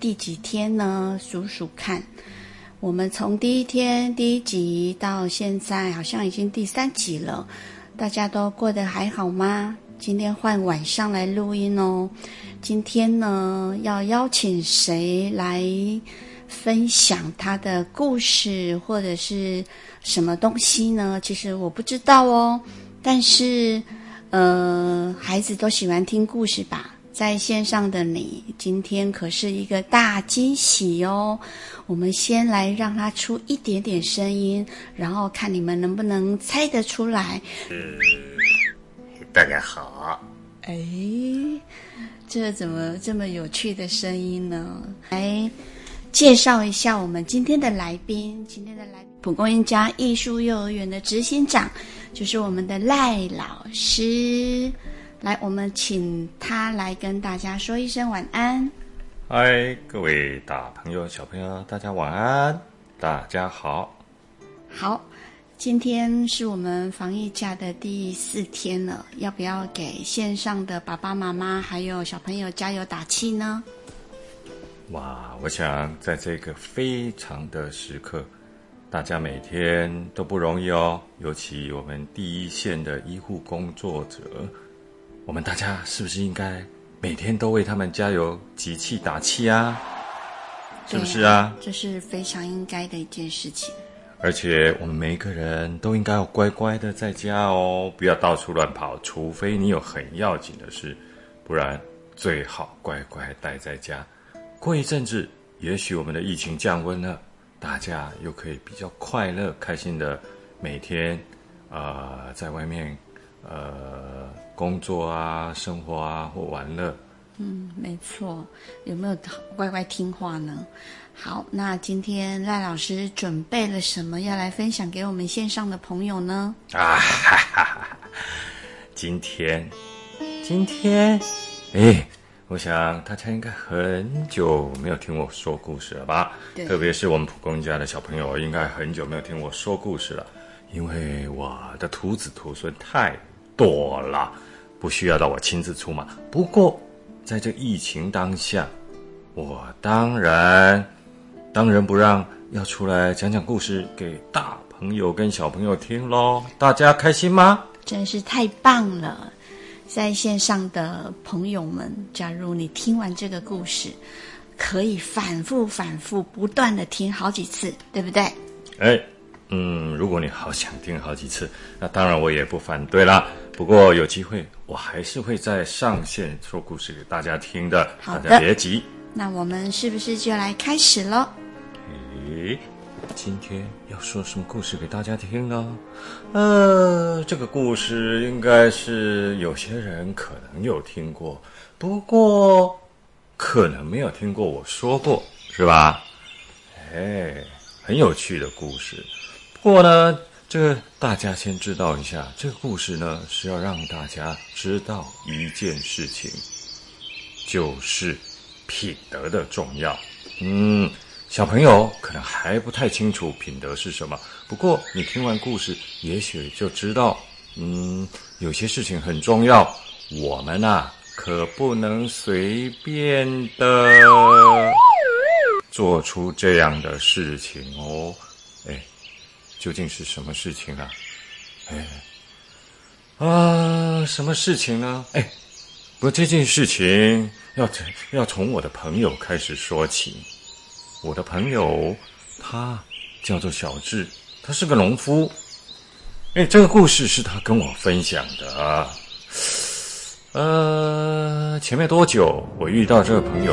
第几天呢？数数看，我们从第一天第一集到现在，好像已经第三集了。大家都过得还好吗？今天换晚上来录音哦。今天呢，要邀请谁来分享他的故事或者是什么东西呢？其实我不知道哦。但是，呃，孩子都喜欢听故事吧？在线上的你，今天可是一个大惊喜哦！我们先来让它出一点点声音，然后看你们能不能猜得出来。嗯，大家好。哎，这怎么这么有趣的声音呢？来介绍一下我们今天的来宾。今天的来宾，蒲公英家艺术幼儿园的执行长，就是我们的赖老师。来，我们请他来跟大家说一声晚安。嗨，各位大朋友、小朋友，大家晚安，大家好。好，今天是我们防疫假的第四天了，要不要给线上的爸爸妈妈还有小朋友加油打气呢？哇，我想在这个非常的时刻，大家每天都不容易哦，尤其我们第一线的医护工作者。我们大家是不是应该每天都为他们加油、集气、打气啊？是不是啊？这是非常应该的一件事情。而且我们每一个人都应该要乖乖的在家哦，不要到处乱跑，除非你有很要紧的事，不然最好乖乖待在家。过一阵子，也许我们的疫情降温了，大家又可以比较快乐、开心的每天，呃，在外面。呃，工作啊，生活啊，或玩乐。嗯，没错。有没有乖乖听话呢？好，那今天赖老师准备了什么要来分享给我们线上的朋友呢？啊哈哈哈！今天，今天，哎，我想大家应该很久没有听我说故事了吧？对。特别是我们蒲公家的小朋友，应该很久没有听我说故事了，因为我的徒子徒孙太多了，不需要到我亲自出马。不过，在这疫情当下，我当然当仁不让，要出来讲讲故事给大朋友跟小朋友听喽。大家开心吗？真是太棒了！在线上的朋友们，假如你听完这个故事，可以反复反复不断的听好几次，对不对？哎。嗯，如果你好想听好几次，那当然我也不反对啦。不过有机会，我还是会在上线说故事给大家听的。好的，大家别急。那我们是不是就来开始喽？诶，今天要说什么故事给大家听呢？呃，这个故事应该是有些人可能有听过，不过可能没有听过我说过，是吧？哎，很有趣的故事。不过呢，这个大家先知道一下，这个故事呢是要让大家知道一件事情，就是品德的重要。嗯，小朋友可能还不太清楚品德是什么，不过你听完故事，也许就知道，嗯，有些事情很重要，我们呐可不能随便的做出这样的事情哦。哎。究竟是什么事情啊？哎，啊，什么事情呢？哎，不过这件事情要从要从我的朋友开始说起。我的朋友他叫做小智，他是个农夫。哎，这个故事是他跟我分享的啊。呃，前面多久我遇到这个朋友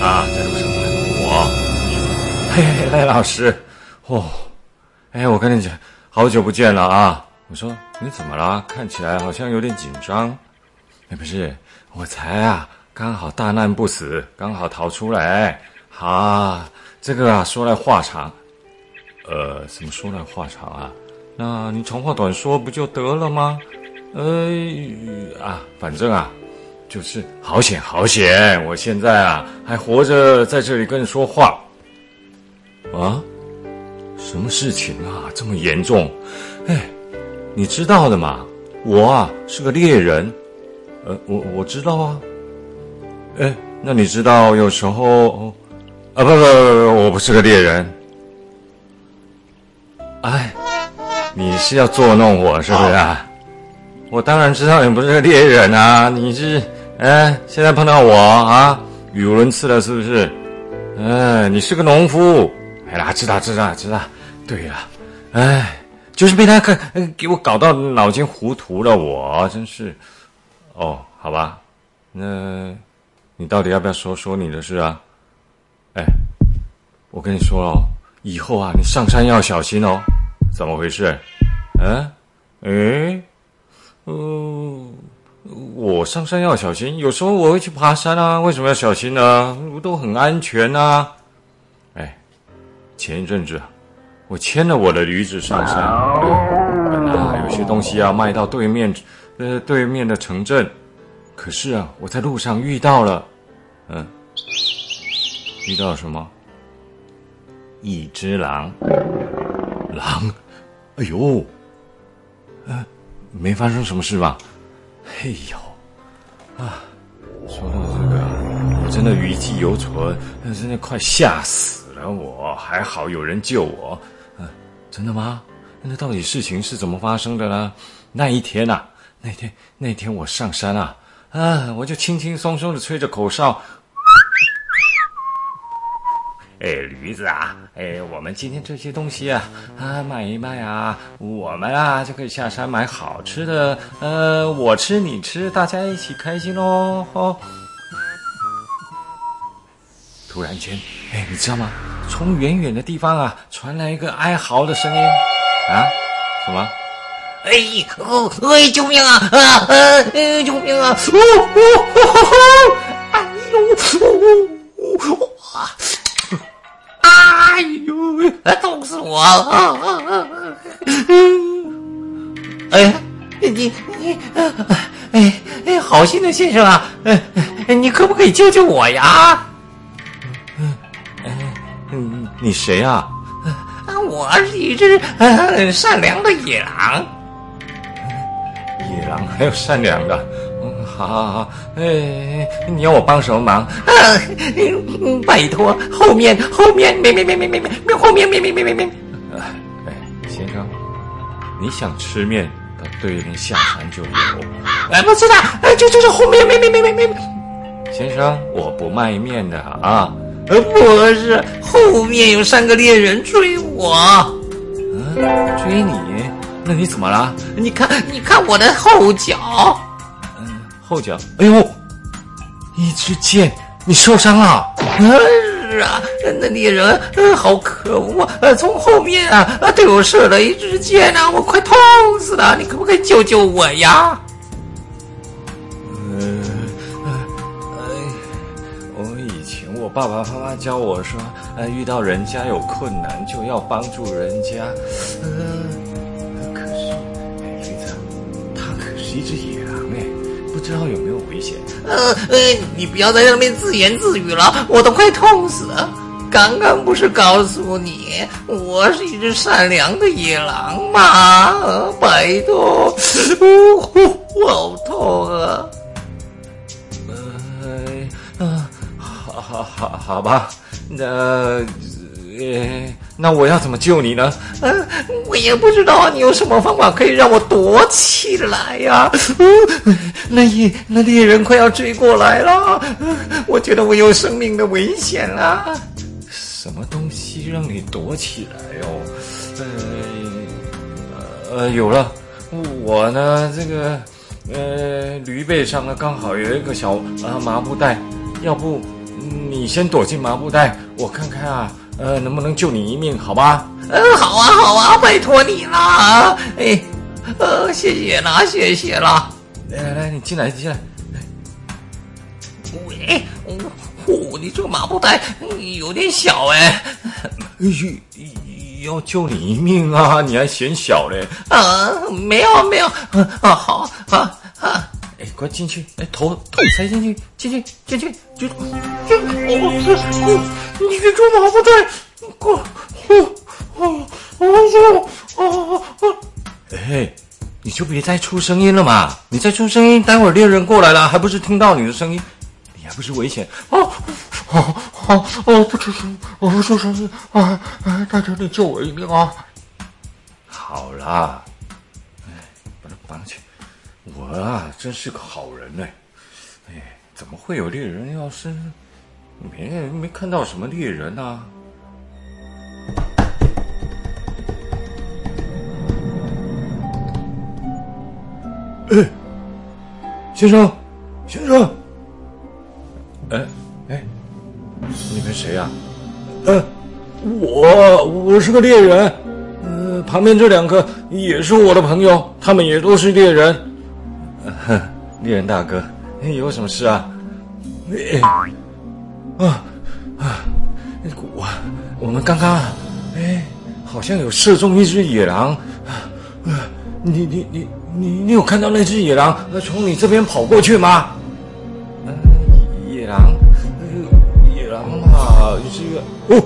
啊？在路上问我，嘿嘿，赖老师，哦。哎，我跟你讲，好久不见了啊！我说你怎么了？看起来好像有点紧张。哎，不是，我才啊，刚好大难不死，刚好逃出来。啊，这个啊，说来话长。呃，怎么说来话长啊？那你长话短说不就得了吗？呃啊，反正啊，就是好险好险，我现在啊还活着在这里跟你说话。啊？什么事情啊？这么严重？哎，你知道的嘛，我啊是个猎人，呃，我我知道啊。哎，那你知道有时候啊，不不不不，我不是个猎人。哎，你是要捉弄我是不是啊？我当然知道你不是个猎人啊，你是哎，现在碰到我啊，语无伦次了是不是？哎，你是个农夫。哎啦，知道知道知道。对呀，哎，就是被他看给我搞到脑筋糊涂了我，真是。哦，好吧，那你到底要不要说说你的事啊？哎，我跟你说哦，以后啊，你上山要小心哦。怎么回事？嗯，哎，嗯，我上山要小心。有时候我会去爬山啊，为什么要小心呢？我都很安全啊。前一阵子我牵了我的驴子上山，本来啊，有些东西要卖到对面。呃，对面的城镇，可是啊，我在路上遇到了，嗯，遇到了什么？一只狼，狼，哎呦，呃，没发生什么事吧？嘿呦，啊，说到这个，我真的余悸犹存，真的快吓死了我，还好有人救我，嗯，真的吗？那到底事情是怎么发生的呢？那一天呐、啊。那天那天我上山啊，啊，我就轻轻松松的吹着口哨，哎，驴子啊，哎，我们今天这些东西啊，啊，卖一卖啊，我们啊就可以下山买好吃的，呃，我吃你吃，大家一起开心哦，哦。突然间，哎，你知道吗？从远远的地方啊，传来一个哀嚎的声音，啊，什么？哎哦，哎，救命啊！啊，呃，救命啊！呜呜呜！哎呦，哇！哎呦，痛死我了！哎，你你哎哎，好心的先生啊，哎，你可不可以救救我呀？你谁啊？我是一只很善良的野狼。野狼还有善良的，嗯，好好好，哎，你要我帮什么忙？啊，拜托，后面后面没没没没没没，后面没没没没没。哎，先生，你想吃面，到对面下山就有。哎，不知道，哎，就就是后面没没没没没。先生，我不卖面的啊。呃，不是，后面有三个猎人追我。嗯，追你？那你怎么了？你看，你看我的后脚。嗯，后脚。哎呦，一支箭，你受伤了？是啊，那猎人，呃，好可恶啊！呃，从后面啊，对我射了一支箭啊，我快痛死了！你可不可以救救我呀？爸爸妈妈教我说，呃，遇到人家有困难就要帮助人家。呃。是他可是一只野狼哎，不知道有没有危险？呃呃，你不要在那边自言自语了，我都快痛死了。刚刚不是告诉你，我是一只善良的野狼吗？拜托，呜呼，我好痛啊！好好好，吧，那。呃，那我要怎么救你呢？嗯、呃，我也不知道你有什么方法可以让我躲起来呀。嗯，那猎那猎人快要追过来了，我觉得我有生命的危险了。什么东西让你躲起来哦？呃呃，有了，我呢这个呃驴背上呢刚好有一个小啊麻布袋，要不你先躲进麻布袋，我看看啊。呃，能不能救你一命？好吧？嗯、呃，好啊，好啊，拜托你了。哎，呃，谢谢啦，谢谢啦。来来来，你进来，进来。喂，哦，你这个麻布袋有点小哎。要救你一命啊，你还嫌小嘞？啊，没有没有。啊，好，啊啊。哎，快进去！哎，头头塞进去，进去，进去，就就哦，你给我麻布袋，快，哦哦哦哦哦！哎，你就别再出声音了嘛！你再出声音，待会儿猎人过来了，还不是听到你的声音？你还不是危险。哦，好，好，哦，不出声，我不出声音啊！哎，大家，你救我一命啊！好啦，哎，把他绑起来。我啊，真是个好人呢。哎，怎么会有猎人？要是没没看到什么猎人啊？哎，先生，先生，哎哎，你们谁呀？呃，我我是个猎人，呃，旁边这两个也是我的朋友，他们也都是猎人。猎人大哥，你有什么事啊？哎，啊啊，我我们刚刚哎，好像有射中一只野狼，啊，你你你。你你有看到那只野狼从你这边跑过去吗？嗯，野狼，野狼嘛，这个哦，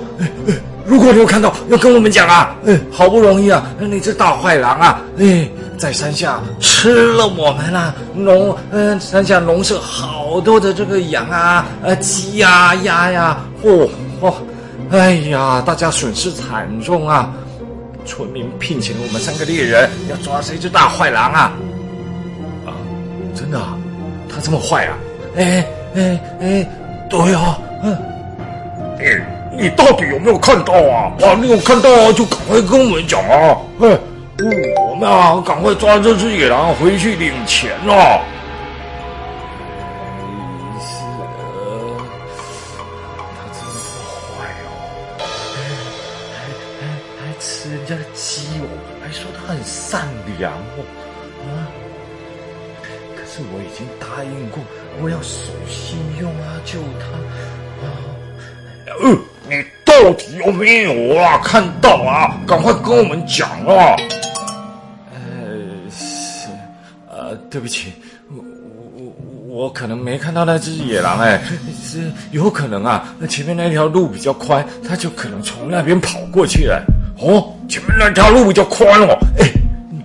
如果你有看到，要跟我们讲啊！哎，好不容易啊，那只大坏狼啊，哎，在山下吃了我们啊，农嗯，山下农舍好多的这个羊啊、呃鸡呀、鸭呀，哦哦，哎呀，大家损失惨重啊！村民聘请了我们三个猎人，要抓这只大坏狼啊！啊，真的？他这么坏啊？哎哎哎，对啊，嗯，你到底有没有看到啊？啊，你有看到啊，就赶快跟我们讲啊！哎，我们啊，赶快抓这只野狼回去领钱啊！人家的鸡哦，还说他很善良哦，啊！可是我已经答应过，我要守信用啊，救他啊！呃，你到底有没有啊？看到啊，赶快跟我们讲啊！对不起，我我我可能没看到那只野狼哎，是有可能啊，那前面那条路比较宽，他就可能从那边跑过去了。哦，前面那条路比较宽哦，哎，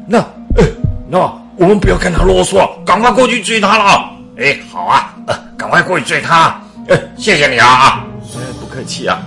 那，哎，那我们不要跟他啰嗦，赶快过去追他了。哎，好啊，呃，赶快过去追他。哎，谢谢你啊，哎，不客气。啊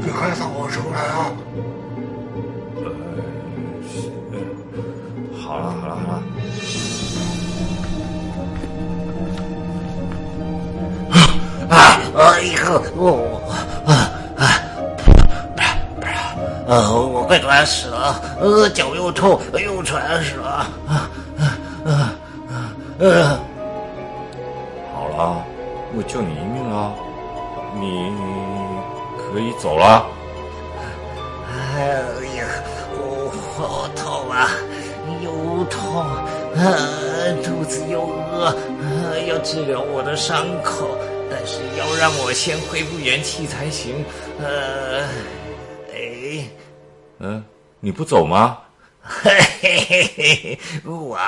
我出来可以走了。哎呀，我好痛啊，又痛，啊，肚子又饿，啊，要治疗我的伤口，但是要让我先恢复元气才行。呃，哎，嗯，你不走吗？嘿嘿嘿嘿，我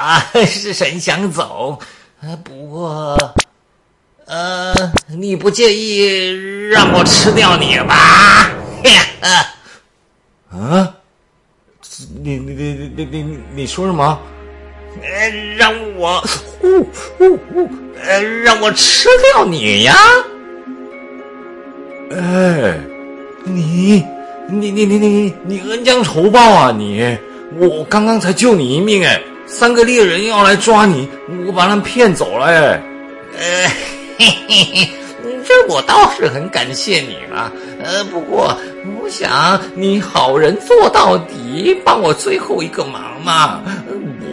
是很想走，不过，呃，你不介意让我吃掉你吧？啊？你你你你你你说什么？呃，让我，呜呜呜，呃，让我吃掉你呀？哎，你你你你你你恩将仇报啊你！我刚刚才救你一命哎，三个猎人要来抓你，我把他们骗走了哎。呃，嘿嘿嘿，这我倒是很感谢你了。呃，不过我想你好人做到底，帮我最后一个忙嘛。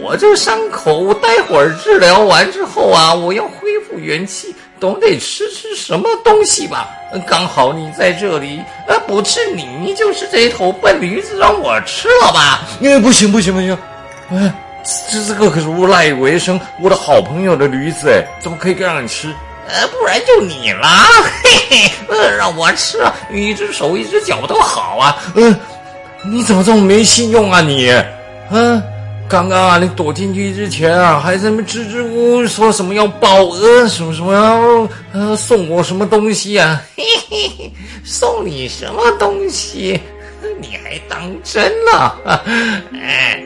我这伤口待会儿治疗完之后啊，我要恢复元气。总得吃吃什么东西吧？刚好你在这里，呃，不吃你就是这头笨驴子让我吃了吧？哎，不行不行不行，哎，这这个可是我赖为生我的好朋友的驴子哎，怎么可以让你吃？呃，不然就你了，嘿嘿，呃，让我吃，一只手一只脚都好啊，嗯，你怎么这么没信用啊你？嗯，刚刚啊，你躲进去之前啊，还在那支支吾吾说什么要报恩，什么什么要呃送我什么东西啊？嘿嘿嘿，送你什么东西？你还当真了？哎，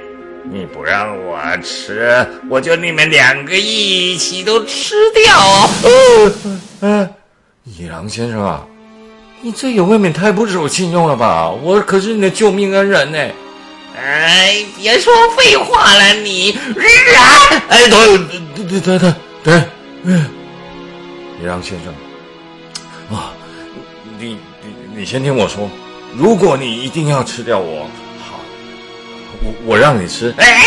你不让我吃，我就你们两个一起都吃掉哦。嗯嗯，野狼先生啊。你这也未免太不守信用了吧！我可是你的救命恩人呢！哎，别说废话了，你啊！哎，等等等等等等，嗯，野狼先生，啊，你你你先听我说，如果你一定要吃掉我，好，我我让你吃。哎，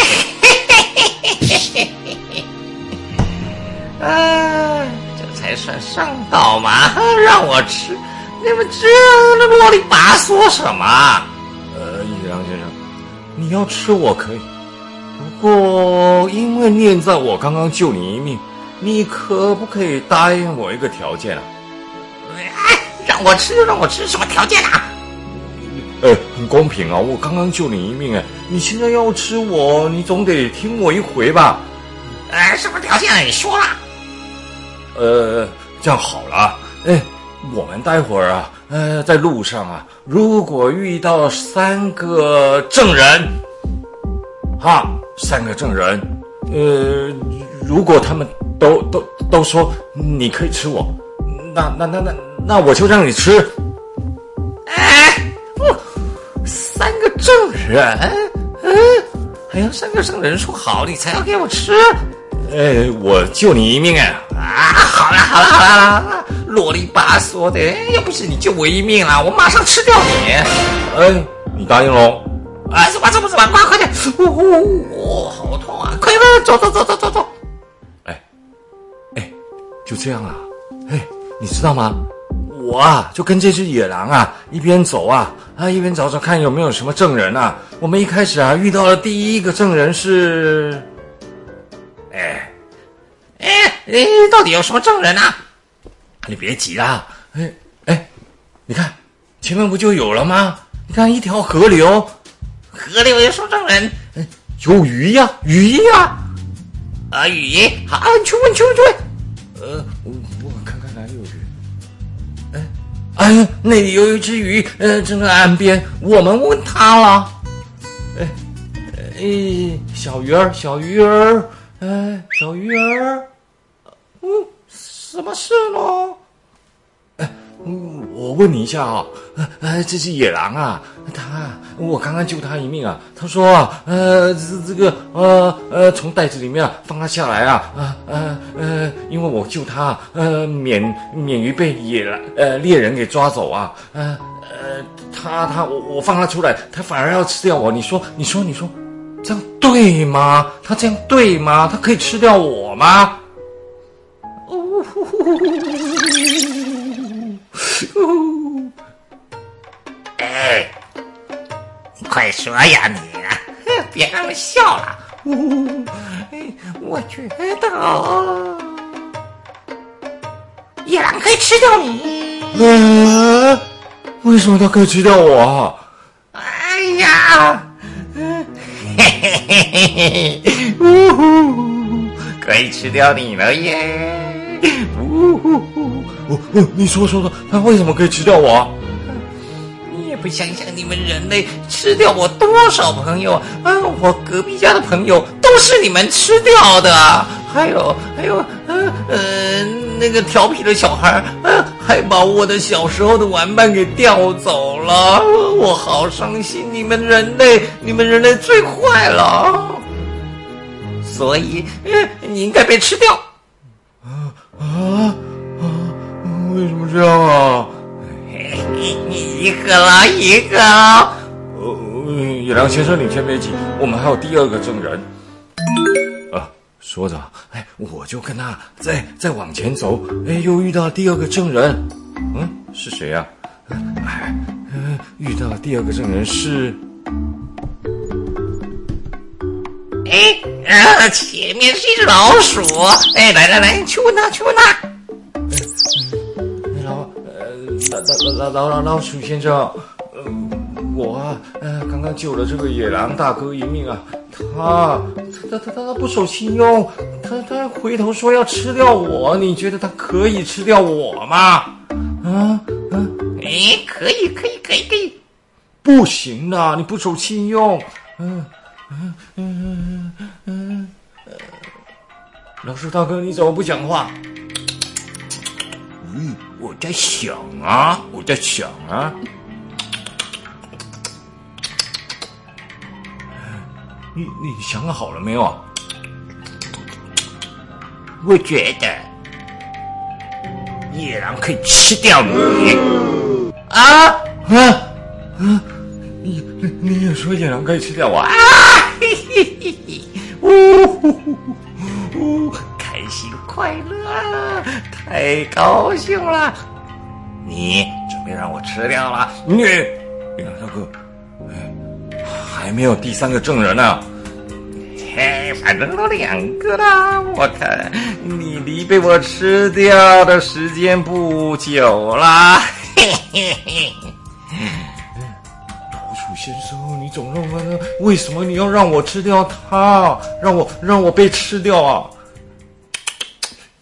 啊，这才算上道嘛！让我吃。你们这那啰里吧嗦什么？呃，野狼先生，你要吃我可以，不过因为念在我刚刚救你一命，你可不可以答应我一个条件啊？哎，让我吃就，让我吃，什么条件啊？呃，很公平啊，我刚刚救你一命，哎，你现在要吃我，你总得听我一回吧？哎，什么条件啊？你说啦。呃，这样好了，哎。我们待会儿啊，呃，在路上啊，如果遇到三个证人，哈，三个证人，呃，如果他们都都都说你可以吃我，那那那那那我就让你吃。哎，人，嗯，还要三个证人说好，你才要给我吃。哎，我救你一命哎！啊，好了好了好了好了，啰里吧嗦的，要不是你救我一命啊，我马上吃掉你。哎，你答应喽？啊，走吧走吧走吧，快快点！呜呜，我好痛啊！快快走走走走走走。哎，哎，就这样啊？哎，你知道吗？我啊，就跟这只野狼啊，一边走啊啊，一边找找看有没有什么证人啊。我们一开始啊，遇到的第一个证人是。哎，哎，哎，到底有什么证人啊？你别急啦，哎哎，你看前面不就有了吗？你看一条河流，河流有什么证人？哎有鱼呀，鱼呀，啊鱼，好，你去问去问去问。呃，哎，那里有一只鱼，呃，正在岸边，我们问它了。哎哎，小鱼儿，小鱼儿。哎，小鱼儿，嗯，什么事呢？我问你一下啊，哎，这只野狼啊，他，我刚刚救他一命啊。他说啊，呃，这这个，呃呃，从袋子里面放他下来啊，呃呃，因为我救他，呃，免免于被野狼呃猎人给抓走啊，呃呃，他他我我放他出来，他反而要吃掉我。你说，你说，你说。这样对吗？他这样对吗？他可以吃掉我吗？哦，哎，你快说呀你！别那么笑了。哎，我觉得野狼可以吃掉你。嗯，为什么他可以吃掉我？哎呀！嘿嘿嘿嘿嘿，呜呼，可以吃掉你了耶！呜呼呼，哦哦，你说说说，他为什么可以吃掉我？你也不想想，你们人类吃掉我多少朋友啊！我隔壁家的朋友都是你们吃掉的，还有还有，嗯、呃、嗯。那个调皮的小孩，呃，还把我的小时候的玩伴给调走了，我好伤心！你们人类，你们人类最坏了，所以，嗯，你应该被吃掉。啊啊啊！为什么这样啊？你一个了，一个了。呃，野良先生，你先别急，我们还有第二个证人。啊说着，哎，我就跟他再再往前走，哎，又遇到第二个证人，嗯，是谁呀？哎，遇到第二个证人是，哎，啊，前面是一只老鼠，哎，来来来，去问他，去问他。老，老老老老鼠先生，嗯。我啊，呃，刚刚救了这个野狼大哥一命啊，他他他他他不守信用，他他回头说要吃掉我，你觉得他可以吃掉我吗？啊啊，哎，可以可以可以可以，不行的，你不守信用，嗯嗯嗯嗯嗯，老鼠大哥你怎么不讲话？嗯，我在想啊，我在想啊。你你想好了没有啊？我觉得野狼可以吃掉你啊啊啊！你你也说野狼可以吃掉我啊？嘿嘿嘿嘿，呜呼呼呼，开心快乐，太高兴了！你准备让我吃掉了你？野狼大哥。还没有第三个证人呢、啊，嘿，反正都两个了。我看你离被我吃掉的时间不久啦。嘿嘿嘿。老鼠先生，你总认为为什么你要让我吃掉他，让我让我被吃掉啊？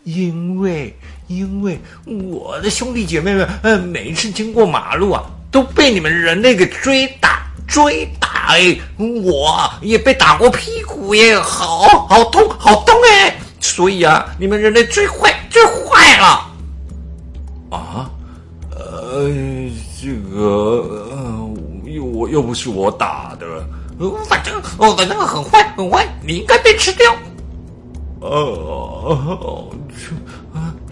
因为因为我的兄弟姐妹们，呃，每一次经过马路啊，都被你们人类给追打追打。哎，我也被打过屁股耶，好好痛，好痛哎！所以啊，你们人类最坏，最坏了。啊？呃，这个，呃，又我又不是我打的，反正我反正很坏，很坏，你应该被吃掉。哦，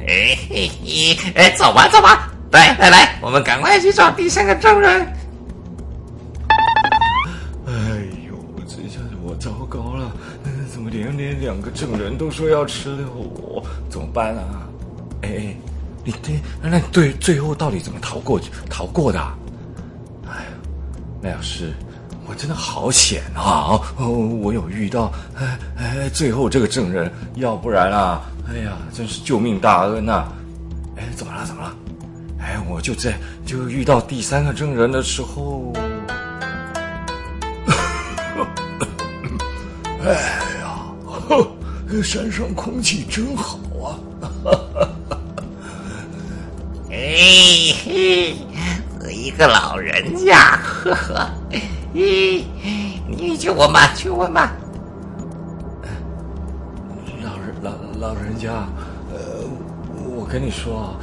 哎嘿嘿，哎，走吧，走吧，来来来，我们赶快去找第三个证人。哎呦，这下子我糟糕了，怎么连连两个证人都说要吃掉我，怎么办啊？哎，你对，那对，最后到底怎么逃过逃过的？哎呀，那要是我真的好险啊！哦，我有遇到，哎哎，最后这个证人，要不然啊，哎呀，真是救命大恩呐！哎，怎么了？怎么了？哎，我就在就遇到第三个证人的时候，哎呀。山上空气真好啊！哎嘿，我一个老人家，呵呵，咦，你去问吧，去问吧。老人家，呃，我跟你说，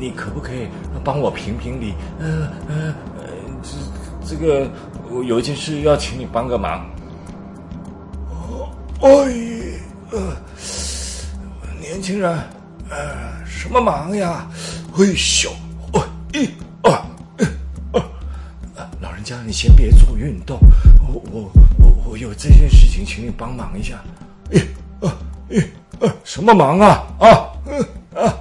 你可不可以帮我评评理？呃呃呃，这这个，我有一件事要请你帮个忙。哦哎呃，年轻人，呃，什么忙呀？嘿咻，哦，一，二，二，老人家，你先别做运动，我我我我有这件事情，请你帮忙一下。一，二，一，二，什么忙啊？啊，嗯，啊。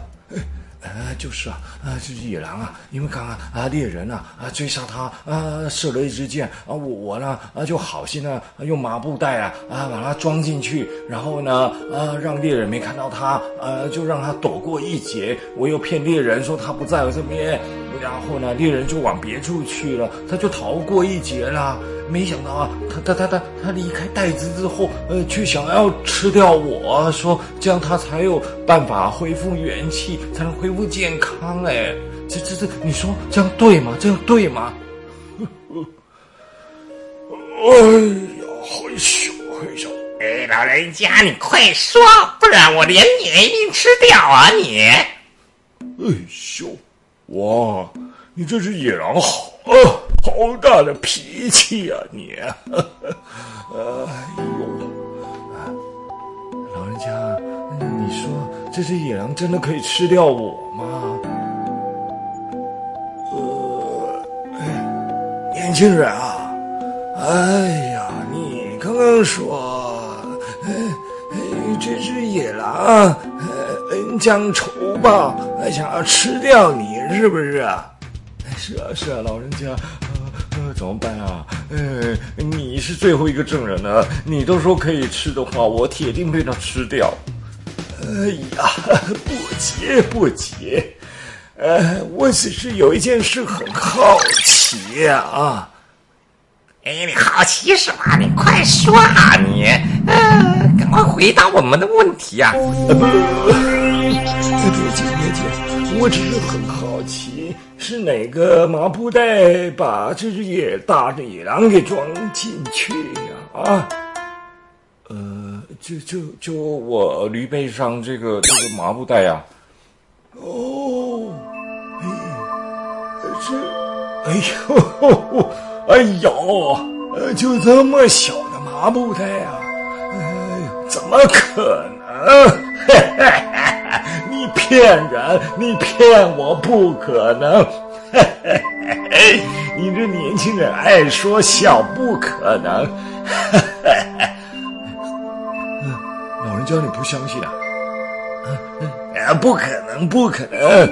就是啊，啊，这是野狼啊，因为刚刚啊，猎人啊啊追杀他啊，射了一支箭啊，我我呢啊就好心呢用麻布袋啊啊把它装进去，然后呢啊让猎人没看到他，啊就让他躲过一劫。我又骗猎人说他不在我这边，然后呢猎人就往别处去了，他就逃过一劫了。没想到啊，他他他他他离开袋子之后，呃，却想要吃掉我，说这样他才有办法恢复元气，才能恢复健康。哎，这这这，你说这样对吗？这样对吗？哎呀，害羞害羞！哎，老人家，你快说，不然我连你一并吃掉啊你！哎呦，哇，你这只野狼好啊！好大的脾气呀、啊，你！哎呦，老人家，你说这只野狼真的可以吃掉我吗？呃，年轻人啊，哎呀，你刚刚说，哎哎，这只野狼恩将仇报，还想要吃掉你，是不是啊？是啊，是啊，老人家。怎么办啊？呃，你是最后一个证人了，你都说可以吃的话，我铁定被他吃掉。哎呀，不急不急，呃，我只是有一件事很好奇啊，哎，你好奇是吧？你快说啊你！回答我们的问题呀、不，别急别急，我只是很好奇，是哪个麻布袋把这只野大的野狼给装进去呀？啊？呃，就就就我驴背上这个这个麻布袋呀。哦，哎，这，哎呦。哎呦，呃，就这么小的麻布袋啊？怎么可能？嘿嘿嘿，你骗人！你骗我！不可能！嘿嘿嘿，你这年轻人爱说笑，不可能！老人家你不相信啊？啊，不可能，不可能！呃，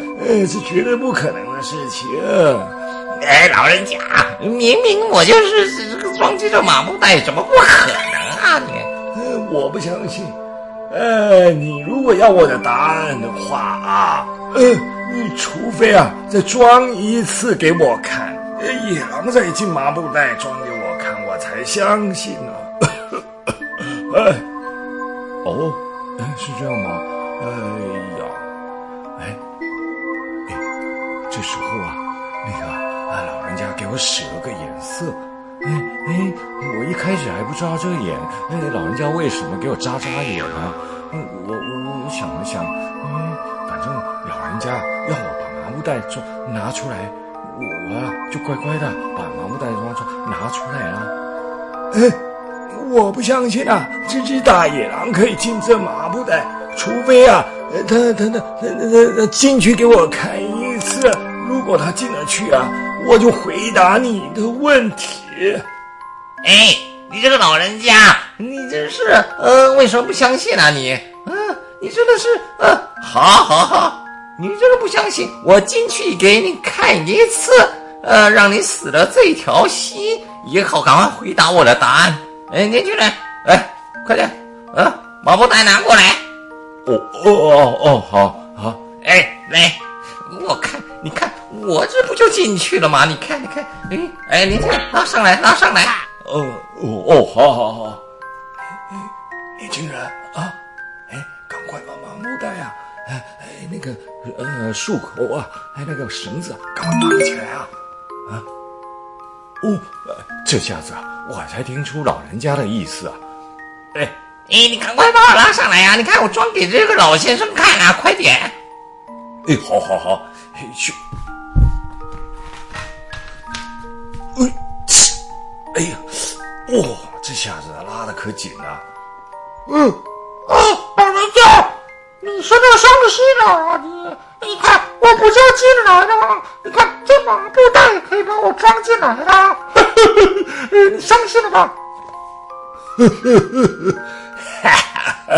这绝对不可能的事情。哎，老人家，明明我就是这个装进这麻布袋，怎么不可能啊你？我不相信。呃，你如果要我的答案的话啊，呃，你除非啊再装一次给我看，呃，野狼再进麻布袋装给我看，我才相信呢。哎，哦，哎，是这样吗？哎呀，哎，哎，这时候啊，那个。啊！老人家给我使了个眼色，哎哎，我一开始还不知道这个眼，哎，老人家为什么给我眨眨眼啊？我我我想了想，嗯，反正老人家要我把麻布袋装拿出来，我啊就乖乖的把麻布袋装出拿出来了。哎，我不相信啊，这只大野狼可以进这麻布袋，除非啊，他他他他他他进去给我看一次，如果他进得去啊。我就回答你的问题。哎，你这个老人家，你真是呃，为什么不相信啊你？嗯、呃，你真的是呃，好好好，你这个不相信，我进去给你看一次，呃，让你死了这条心，以后赶快回答我的答案。哎，年轻人，哎，快点，呃，麻布袋拿过来。哦哦哦哦，好好，哎，来，我看，你看。我这不就进去了吗？你看，你看，哎哎，你看，拉上来，拉上来。哦哦哦，好好好。哎，年轻人啊，哎，赶快把麻布袋啊，哎哎，那个呃束口啊，哎那个绳子，赶快绑起来啊啊！哦，这下子啊，我才听出老人家的意思啊。哎哎，你赶快把我拉上来呀！你看我装给这个老先生看啊，快点。哎，好好好，去。哎呀，哇、哦，这下子拉的可紧了。嗯，啊，老人家，你现在伤心了啊？你，你看，我不就进来了吗？你看，这麻布袋可以把我装进来的。呵呵呵，你相信了吧？呵呵呵呵，哈哈，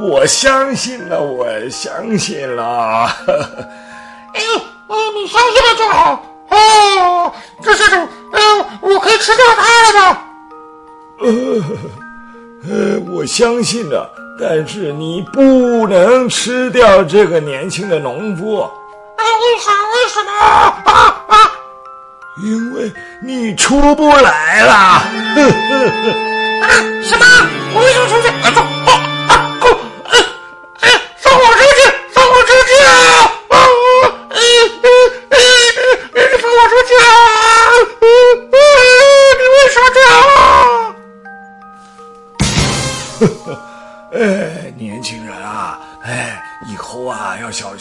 我相信了，我相信了。呵呵哎，哎，你相信了就好。哦，这下子。我可以吃掉它了吗？呃，呃，我相信了，但是你不能吃掉这个年轻的农夫。哎，为啥？为什么？啊啊！因为你出不来了。呵呵呵。啊？什么？我为什么出去？啊，走！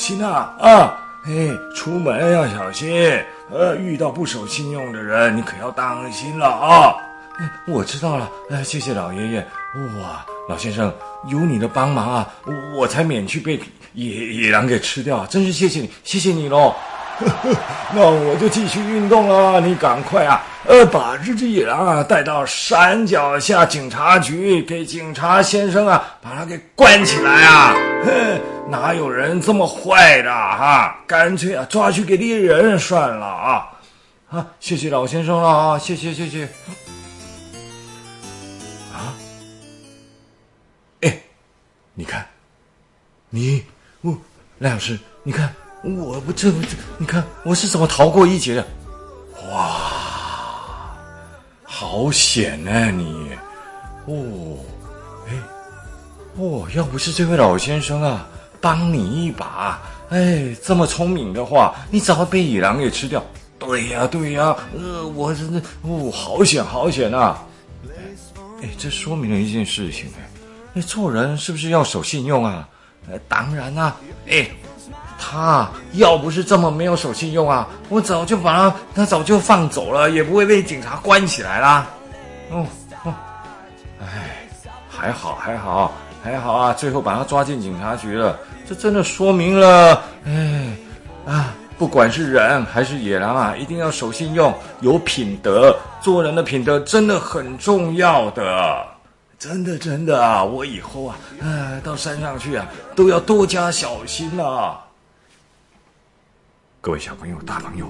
心啊啊！哎，出门要小心，呃，遇到不守信用的人，你可要当心了啊！哎，我知道了，哎，谢谢老爷爷。哇，老先生，有你的帮忙啊，我才免去被野野狼给吃掉，真是谢谢你，谢谢你喽。那我就继续运动了，你赶快啊，呃，把这只野狼啊带到山脚下警察局，给警察先生啊把他给关起来啊！哼，哪有人这么坏的哈？干脆啊抓去给猎人算了啊！啊，谢谢老先生了啊，谢谢谢谢。啊，哎，你看，你，我，赖老师，你看。我不这不这，你看我是怎么逃过一劫的？哇！好险啊你！哦，哎，哦，要不是这位老先生啊，帮你一把，哎，这么聪明的话，你早被野狼给吃掉。对呀，对呀，呃，我真的，哦，好险，好险啊！哎，这说明了一件事情，哎，你做人是不是要守信用啊？哎，当然啦，哎，他要不是这么没有守信用啊，我早就把他，他早就放走了，也不会被警察关起来啦。哦哦，哎，还好，还好，还好啊，最后把他抓进警察局了，这真的说明了，哎，啊。不管是人还是野狼啊，一定要守信用，有品德。做人的品德真的很重要的，真的真的啊！我以后啊，哎，到山上去啊，都要多加小心啊。各位小朋友、大朋友，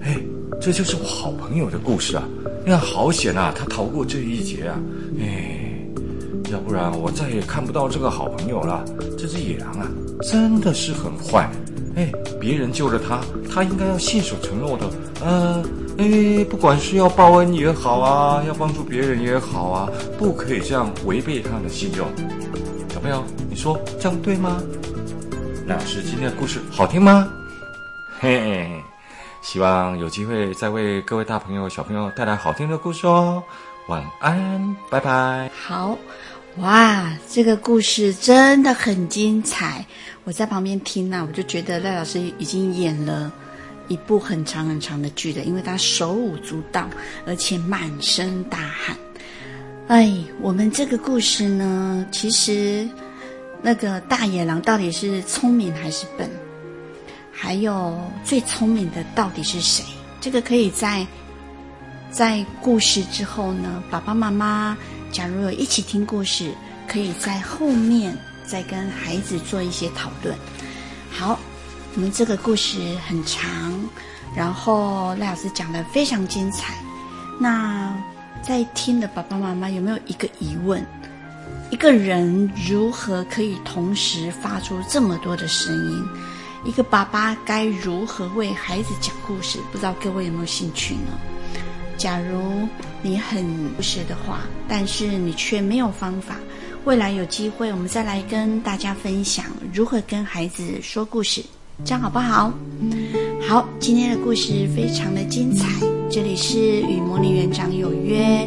哎，这就是我好朋友的故事啊！你看，好险啊，他逃过这一劫啊！哎，要不然我再也看不到这个好朋友了。这只野狼啊，真的是很坏。哎，别人救了他，他应该要信守承诺的。嗯、呃，哎，不管是要报恩也好啊，要帮助别人也好啊，不可以这样违背他的信用。小朋友，你说这样对吗？那是今天的故事好听吗？嘿，希望有机会再为各位大朋友、小朋友带来好听的故事哦。晚安，拜拜。好。哇，这个故事真的很精彩！我在旁边听呢、我就觉得赖老师已经演了一部很长很长的剧了，因为他手舞足蹈，而且满身大汗。哎，我们这个故事呢，其实那个大野狼到底是聪明还是笨？还有最聪明的到底是谁？这个可以在在故事之后呢，爸爸妈妈。假如有一起听故事，可以在后面再跟孩子做一些讨论。好，我们这个故事很长，然后赖老师讲得非常精彩。那在听的爸爸妈妈有没有一个疑问？一个人如何可以同时发出这么多的声音？一个爸爸该如何为孩子讲故事？不知道各位有没有兴趣呢？假如你很不舍的话，但是你却没有方法，未来有机会我们再来跟大家分享如何跟孩子说故事，这样好不好？好，今天的故事非常的精彩。这里是与魔女园长有约，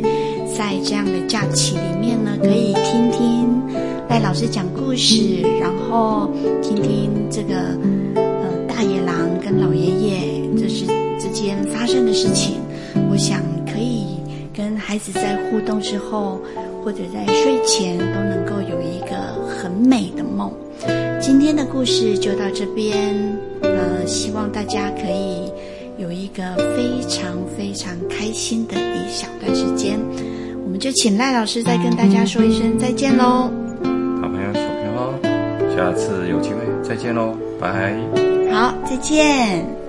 在这样的假期里面呢，可以听听赖老师讲故事，然后听听这个跟老爷爷这是之间发生的事情。我想可以跟孩子在互动之后，或者在睡前都能够有一个很美的梦。今天的故事就到这边，呃，希望大家可以有一个非常非常开心的一小段时间。我们就请赖老师再跟大家说一声再见喽。好朋友小朋友，下次有机会再见喽，拜。好，再见。